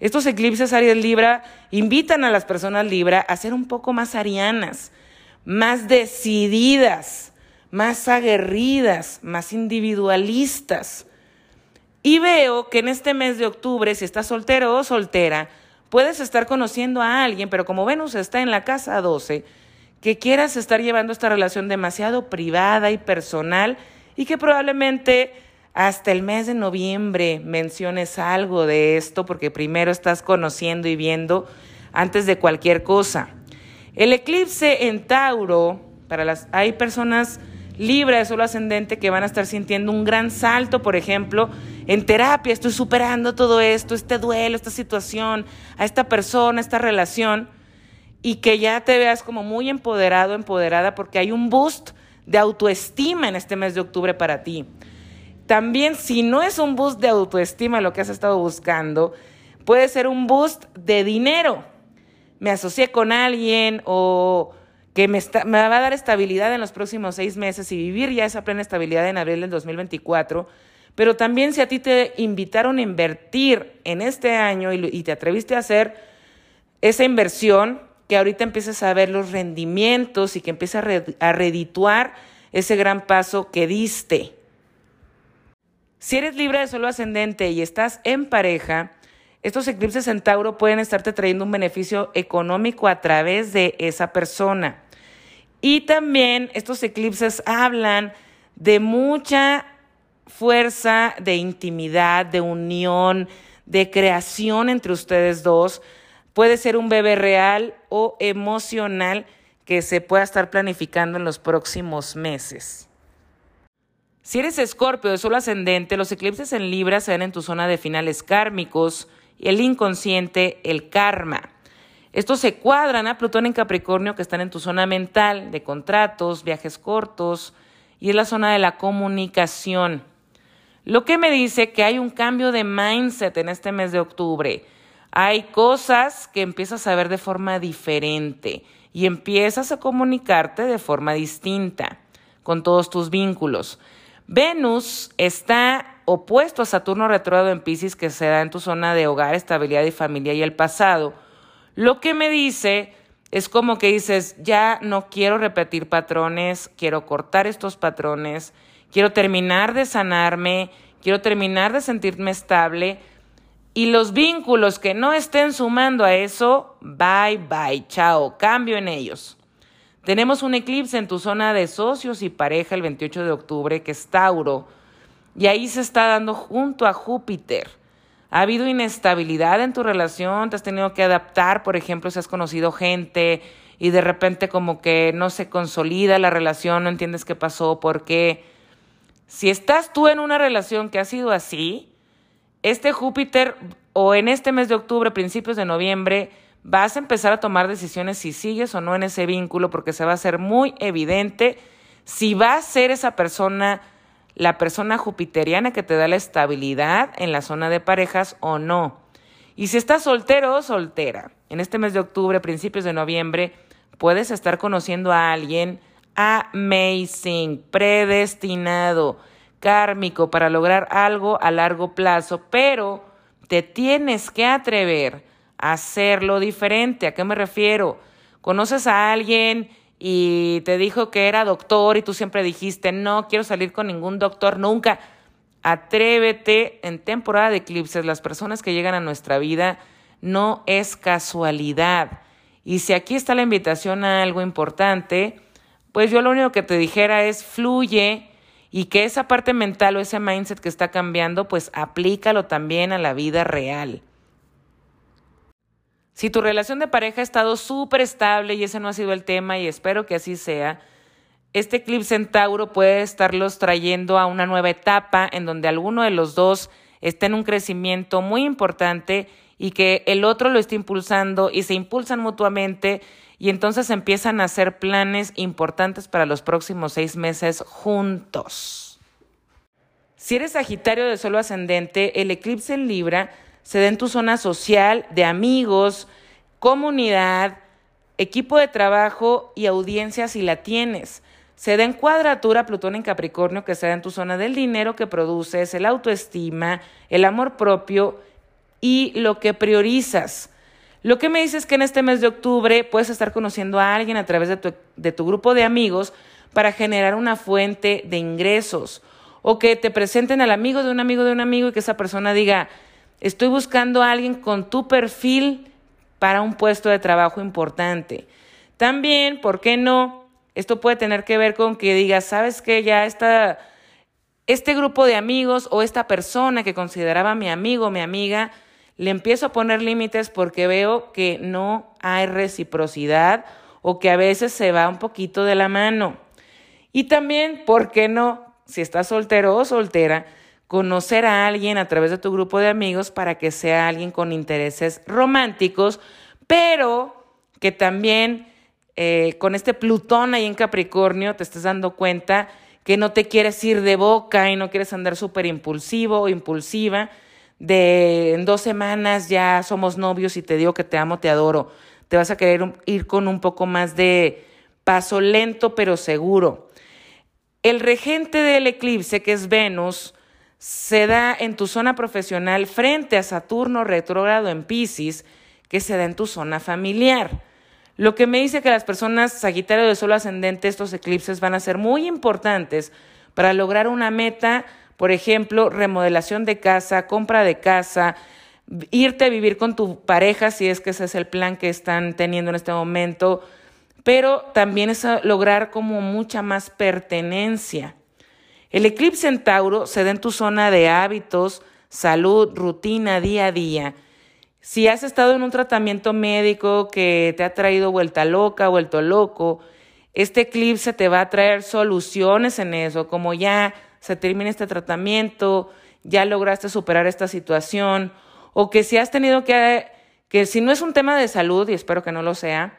Estos eclipses Aries Libra invitan a las personas Libra a ser un poco más arianas, más decididas, más aguerridas, más individualistas. Y veo que en este mes de octubre, si estás soltero o soltera, Puedes estar conociendo a alguien, pero como Venus está en la casa 12, que quieras estar llevando esta relación demasiado privada y personal y que probablemente hasta el mes de noviembre menciones algo de esto porque primero estás conociendo y viendo antes de cualquier cosa. El eclipse en Tauro, para las hay personas Libra de Solo Ascendente que van a estar sintiendo un gran salto, por ejemplo, en terapia, estoy superando todo esto, este duelo, esta situación, a esta persona, esta relación, y que ya te veas como muy empoderado, empoderada, porque hay un boost de autoestima en este mes de octubre para ti. También, si no es un boost de autoestima lo que has estado buscando, puede ser un boost de dinero. Me asocié con alguien o que me, va a dar estabilidad en los próximos seis meses y vivir ya esa plena estabilidad en abril del 2024. Pero también si a ti te invitaron a invertir en este año y te atreviste a hacer esa inversión, que ahorita empieces a ver los rendimientos y que empieces a, a redituar ese gran paso que diste. Si eres libre de solo ascendente y estás en pareja, estos eclipses en Tauro pueden estarte trayendo un beneficio económico a través de esa persona. Y también estos eclipses hablan de mucha fuerza de intimidad, de unión, de creación entre ustedes dos. Puede ser un bebé real o emocional que se pueda estar planificando en los próximos meses. Si eres escorpio de solo ascendente, los eclipses en Libra se ven en tu zona de finales kármicos, el inconsciente, el karma. Estos se cuadran a Plutón en Capricornio, que están en tu zona mental, de contratos, viajes cortos, y es la zona de la comunicación. Lo que me dice que hay un cambio de mindset en este mes de octubre. Hay cosas que empiezas a ver de forma diferente y empiezas a comunicarte de forma distinta con todos tus vínculos. Venus está opuesto a Saturno retrógrado en Pisces que se da en tu zona de hogar, estabilidad y familia y el pasado. Lo que me dice es como que dices, ya no quiero repetir patrones, quiero cortar estos patrones, quiero terminar de sanarme, quiero terminar de sentirme estable y los vínculos que no estén sumando a eso, bye bye, chao, cambio en ellos. Tenemos un eclipse en tu zona de socios y pareja el 28 de octubre, que es Tauro, y ahí se está dando junto a Júpiter. Ha habido inestabilidad en tu relación, te has tenido que adaptar, por ejemplo, si has conocido gente y de repente como que no se consolida la relación, no entiendes qué pasó, por qué. Si estás tú en una relación que ha sido así, este Júpiter o en este mes de octubre, principios de noviembre, vas a empezar a tomar decisiones si sigues o no en ese vínculo porque se va a hacer muy evidente si va a ser esa persona la persona jupiteriana que te da la estabilidad en la zona de parejas o no. Y si estás soltero o soltera, en este mes de octubre, principios de noviembre, puedes estar conociendo a alguien amazing, predestinado, kármico para lograr algo a largo plazo, pero te tienes que atrever hacerlo diferente. ¿A qué me refiero? Conoces a alguien y te dijo que era doctor y tú siempre dijiste, no quiero salir con ningún doctor nunca. Atrévete en temporada de eclipses. Las personas que llegan a nuestra vida no es casualidad. Y si aquí está la invitación a algo importante, pues yo lo único que te dijera es fluye y que esa parte mental o ese mindset que está cambiando, pues aplícalo también a la vida real. Si tu relación de pareja ha estado súper estable y ese no ha sido el tema y espero que así sea, este eclipse en Tauro puede estarlos trayendo a una nueva etapa en donde alguno de los dos esté en un crecimiento muy importante y que el otro lo esté impulsando y se impulsan mutuamente y entonces empiezan a hacer planes importantes para los próximos seis meses juntos. Si eres Sagitario de solo ascendente, el eclipse en Libra se da en tu zona social, de amigos, comunidad, equipo de trabajo y audiencia si la tienes. Se da en cuadratura Plutón en Capricornio, que se da en tu zona del dinero que produces, el autoestima, el amor propio y lo que priorizas. Lo que me dices es que en este mes de octubre puedes estar conociendo a alguien a través de tu, de tu grupo de amigos para generar una fuente de ingresos o que te presenten al amigo de un amigo de un amigo y que esa persona diga, Estoy buscando a alguien con tu perfil para un puesto de trabajo importante. También, ¿por qué no? Esto puede tener que ver con que digas, ¿sabes qué? Ya está este grupo de amigos o esta persona que consideraba mi amigo mi amiga, le empiezo a poner límites porque veo que no hay reciprocidad o que a veces se va un poquito de la mano. Y también, ¿por qué no? Si estás soltero o soltera, conocer a alguien a través de tu grupo de amigos para que sea alguien con intereses románticos, pero que también eh, con este Plutón ahí en Capricornio te estés dando cuenta que no te quieres ir de boca y no quieres andar súper impulsivo o impulsiva, de en dos semanas ya somos novios y te digo que te amo, te adoro. Te vas a querer ir con un poco más de paso lento pero seguro. El regente del eclipse, que es Venus, se da en tu zona profesional frente a Saturno retrógrado en Pisces, que se da en tu zona familiar. Lo que me dice que las personas Sagitario de Solo ascendente, estos eclipses van a ser muy importantes para lograr una meta, por ejemplo, remodelación de casa, compra de casa, irte a vivir con tu pareja, si es que ese es el plan que están teniendo en este momento, pero también es lograr como mucha más pertenencia. El eclipse en Tauro se da en tu zona de hábitos, salud, rutina, día a día. Si has estado en un tratamiento médico que te ha traído vuelta loca, vuelto loco, este eclipse te va a traer soluciones en eso, como ya se termina este tratamiento, ya lograste superar esta situación, o que si has tenido que, que si no es un tema de salud, y espero que no lo sea,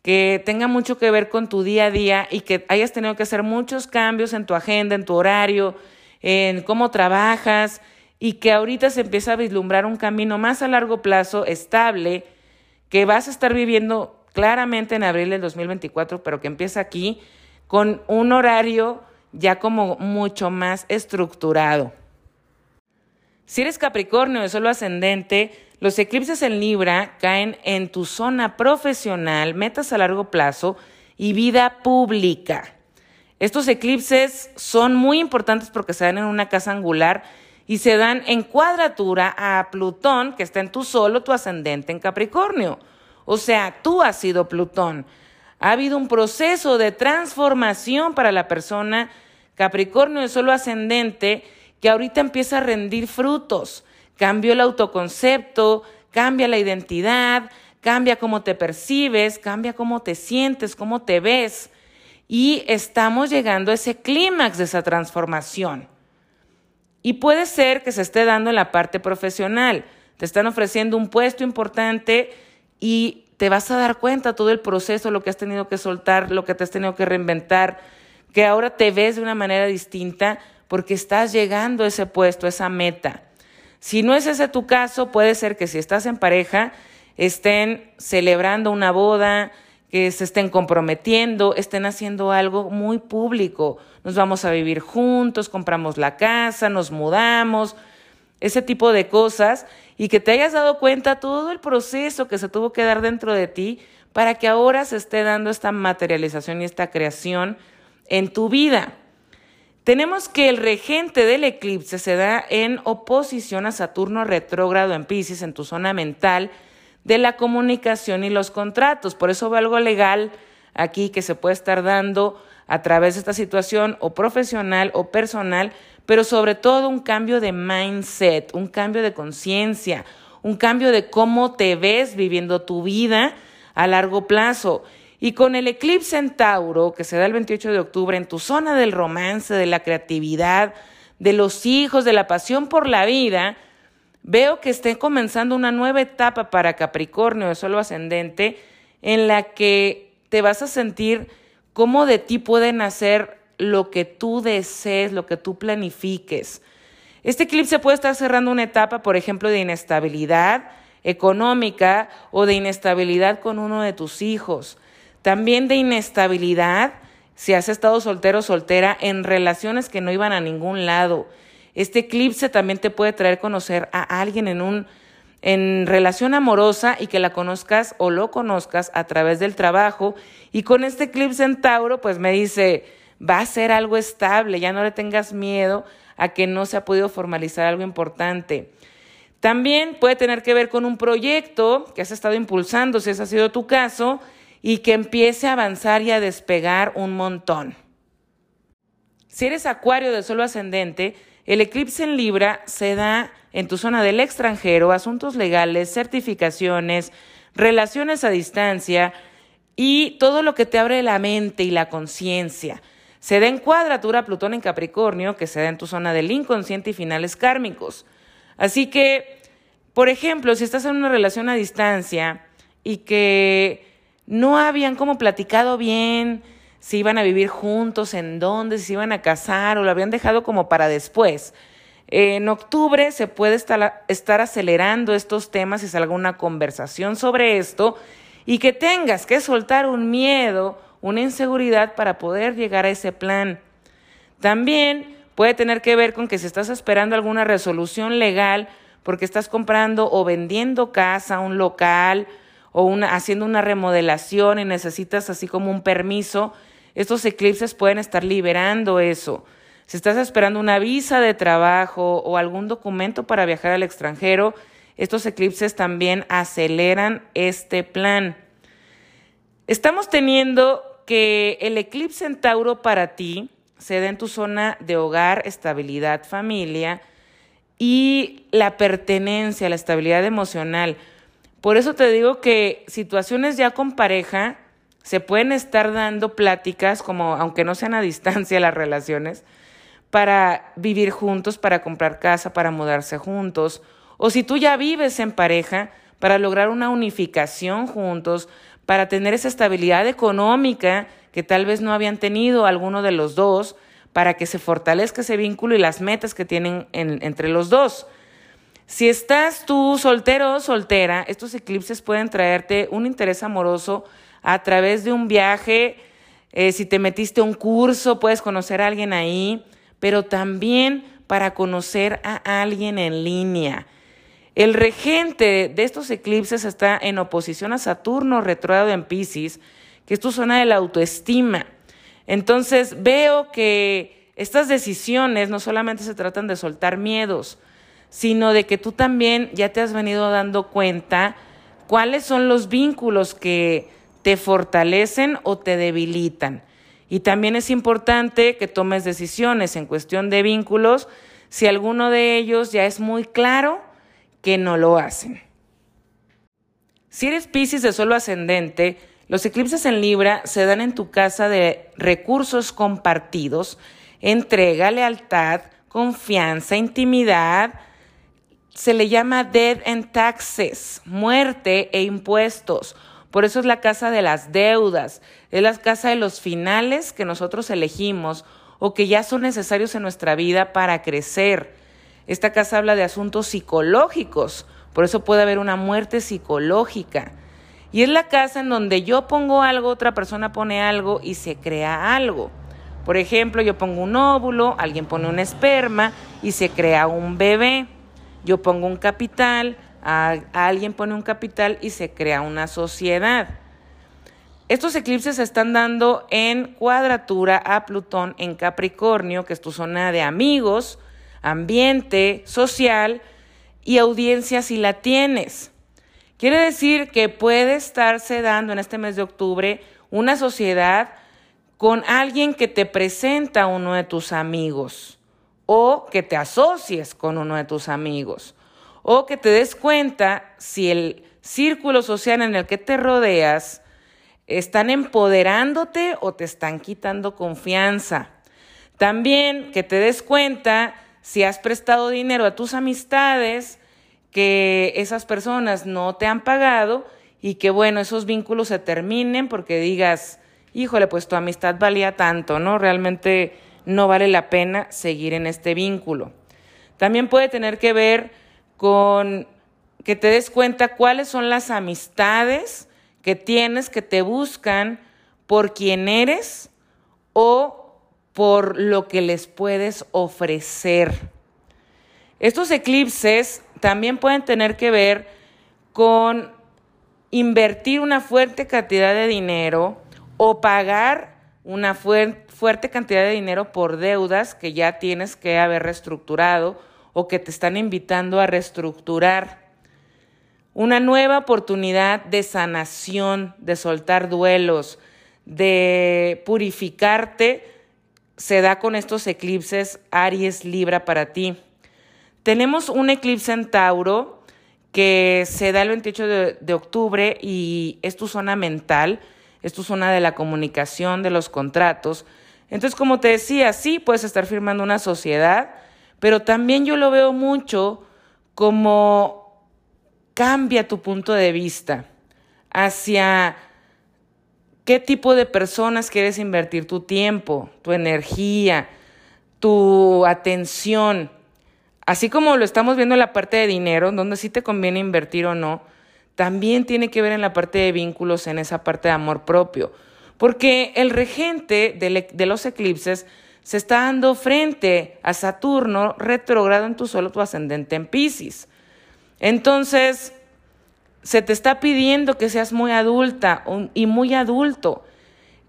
que tenga mucho que ver con tu día a día y que hayas tenido que hacer muchos cambios en tu agenda, en tu horario, en cómo trabajas, y que ahorita se empieza a vislumbrar un camino más a largo plazo, estable, que vas a estar viviendo claramente en abril del 2024, pero que empieza aquí con un horario ya como mucho más estructurado. Si eres Capricornio de solo ascendente, los eclipses en Libra caen en tu zona profesional, metas a largo plazo y vida pública. Estos eclipses son muy importantes porque se dan en una casa angular y se dan en cuadratura a Plutón, que está en tu solo, tu ascendente en Capricornio. O sea, tú has sido Plutón. Ha habido un proceso de transformación para la persona Capricornio de solo ascendente que ahorita empieza a rendir frutos. Cambió el autoconcepto, cambia la identidad, cambia cómo te percibes, cambia cómo te sientes, cómo te ves. Y estamos llegando a ese clímax de esa transformación. Y puede ser que se esté dando en la parte profesional. Te están ofreciendo un puesto importante y te vas a dar cuenta todo el proceso, lo que has tenido que soltar, lo que te has tenido que reinventar, que ahora te ves de una manera distinta porque estás llegando a ese puesto, a esa meta. Si no es ese tu caso, puede ser que si estás en pareja, estén celebrando una boda, que se estén comprometiendo, estén haciendo algo muy público. Nos vamos a vivir juntos, compramos la casa, nos mudamos, ese tipo de cosas, y que te hayas dado cuenta todo el proceso que se tuvo que dar dentro de ti para que ahora se esté dando esta materialización y esta creación en tu vida. Tenemos que el regente del eclipse se da en oposición a Saturno retrógrado en Pisces, en tu zona mental, de la comunicación y los contratos. Por eso veo algo legal aquí que se puede estar dando a través de esta situación o profesional o personal, pero sobre todo un cambio de mindset, un cambio de conciencia, un cambio de cómo te ves viviendo tu vida a largo plazo. Y con el eclipse en Tauro, que se da el 28 de octubre, en tu zona del romance, de la creatividad, de los hijos, de la pasión por la vida, Veo que esté comenzando una nueva etapa para Capricornio de solo ascendente en la que te vas a sentir cómo de ti puede nacer lo que tú desees, lo que tú planifiques. Este eclipse puede estar cerrando una etapa, por ejemplo, de inestabilidad económica o de inestabilidad con uno de tus hijos. También de inestabilidad si has estado soltero o soltera en relaciones que no iban a ningún lado. Este eclipse también te puede traer conocer a alguien en un en relación amorosa y que la conozcas o lo conozcas a través del trabajo. Y con este eclipse en Tauro, pues me dice, va a ser algo estable, ya no le tengas miedo a que no se ha podido formalizar algo importante. También puede tener que ver con un proyecto que has estado impulsando, si ese ha sido tu caso, y que empiece a avanzar y a despegar un montón. Si eres acuario de solo ascendente, el eclipse en Libra se da en tu zona del extranjero, asuntos legales, certificaciones, relaciones a distancia y todo lo que te abre la mente y la conciencia. Se da en cuadratura Plutón en Capricornio, que se da en tu zona del inconsciente y finales kármicos. Así que, por ejemplo, si estás en una relación a distancia y que no habían como platicado bien si iban a vivir juntos, en dónde, si iban a casar o lo habían dejado como para después. En octubre se puede estar, acelerando estos temas y salga una conversación sobre esto y que tengas que soltar un miedo una inseguridad para poder llegar a ese plan. También puede tener que ver con que si estás esperando alguna resolución legal porque estás comprando o vendiendo casa, un local o una, haciendo una remodelación y necesitas así como un permiso, estos eclipses pueden estar liberando eso. Si estás esperando una visa de trabajo o algún documento para viajar al extranjero, estos eclipses también aceleran este plan. Estamos teniendo que el eclipse en Tauro para ti se da en tu zona de hogar, estabilidad, familia y la pertenencia, la estabilidad emocional. Por eso te digo que situaciones ya con pareja se pueden estar dando pláticas, como aunque no sean a distancia las relaciones, para vivir juntos, para comprar casa, para mudarse juntos. O si tú ya vives en pareja, para lograr una unificación juntos, para tener esa estabilidad económica que tal vez no habían tenido alguno de los dos, para que se fortalezca ese vínculo y las metas que tienen entre los dos. Si estás tú soltero o soltera, estos eclipses pueden traerte un interés amoroso a través de un viaje. Eh, si te metiste a un curso, puedes conocer a alguien ahí, pero también para conocer a alguien en línea. El regente de estos eclipses está en oposición a Saturno retrógrado en Pisces, que es tu zona de la autoestima. Entonces veo que estas decisiones no solamente se tratan de soltar miedos, sino de que tú también ya te has venido dando cuenta cuáles son los vínculos que te fortalecen o te debilitan. Y también es importante que tomes decisiones en cuestión de vínculos si alguno de ellos ya es muy claro que no lo hacen. Si eres Pisces de solo ascendente, los eclipses en Libra se dan en tu casa de recursos compartidos, entrega, lealtad, confianza, intimidad. Se le llama dead and taxes, muerte e impuestos. Por eso es la casa de las deudas, es la casa de los finales que nosotros elegimos o que ya son necesarios en nuestra vida para crecer. Esta casa habla de asuntos psicológicos, por eso puede haber una muerte psicológica. Y es la casa en donde yo pongo algo, otra persona pone algo y se crea algo. Por ejemplo, yo pongo un óvulo, alguien pone un esperma y se crea un bebé. Yo pongo un capital, alguien pone un capital y se crea una sociedad. Estos eclipses se están dando en cuadratura a Plutón en Capricornio, que es tu zona de amigos, ambiente, social y audiencia si la tienes. Quiere decir que puede estarse dando en este mes de octubre una sociedad con alguien que te presenta a uno de tus amigos o que te asocies con uno de tus amigos o que te des cuenta si el círculo social en el que te rodeas están empoderándote o te están quitando confianza. También que te des cuenta si has prestado dinero a tus amistades, que esas personas no te han pagado y que bueno, esos vínculos se terminen porque digas, híjole, pues tu amistad valía tanto, ¿no? Realmente no vale la pena seguir en este vínculo. También puede tener que ver con que te des cuenta cuáles son las amistades que tienes que te buscan por quién eres o por lo que les puedes ofrecer. Estos eclipses también pueden tener que ver con invertir una fuerte cantidad de dinero o pagar una fuerte cantidad de dinero por deudas que ya tienes que haber reestructurado o que te están invitando a reestructurar. Una nueva oportunidad de sanación, de soltar duelos, de purificarte se da con estos eclipses Aries Libra para ti. Tenemos un eclipse en Tauro que se da el 28 de, octubre y es tu zona mental, es tu zona de la comunicación, de los contratos. Entonces, como te decía, sí puedes estar firmando una sociedad, pero también yo lo veo mucho como cambia tu punto de vista hacia qué tipo de personas quieres invertir tu tiempo, tu energía, tu atención. Así como lo estamos viendo en la parte de dinero, donde sí te conviene invertir o no, también tiene que ver en la parte de vínculos, en esa parte de amor propio. Porque el regente de, de los eclipses se está dando frente a Saturno retrogrado en tu solo tu ascendente en Pisces. Entonces, se te está pidiendo que seas muy adulta y muy adulto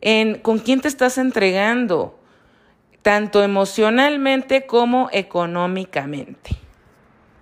en con quién te estás entregando, tanto emocionalmente como económicamente.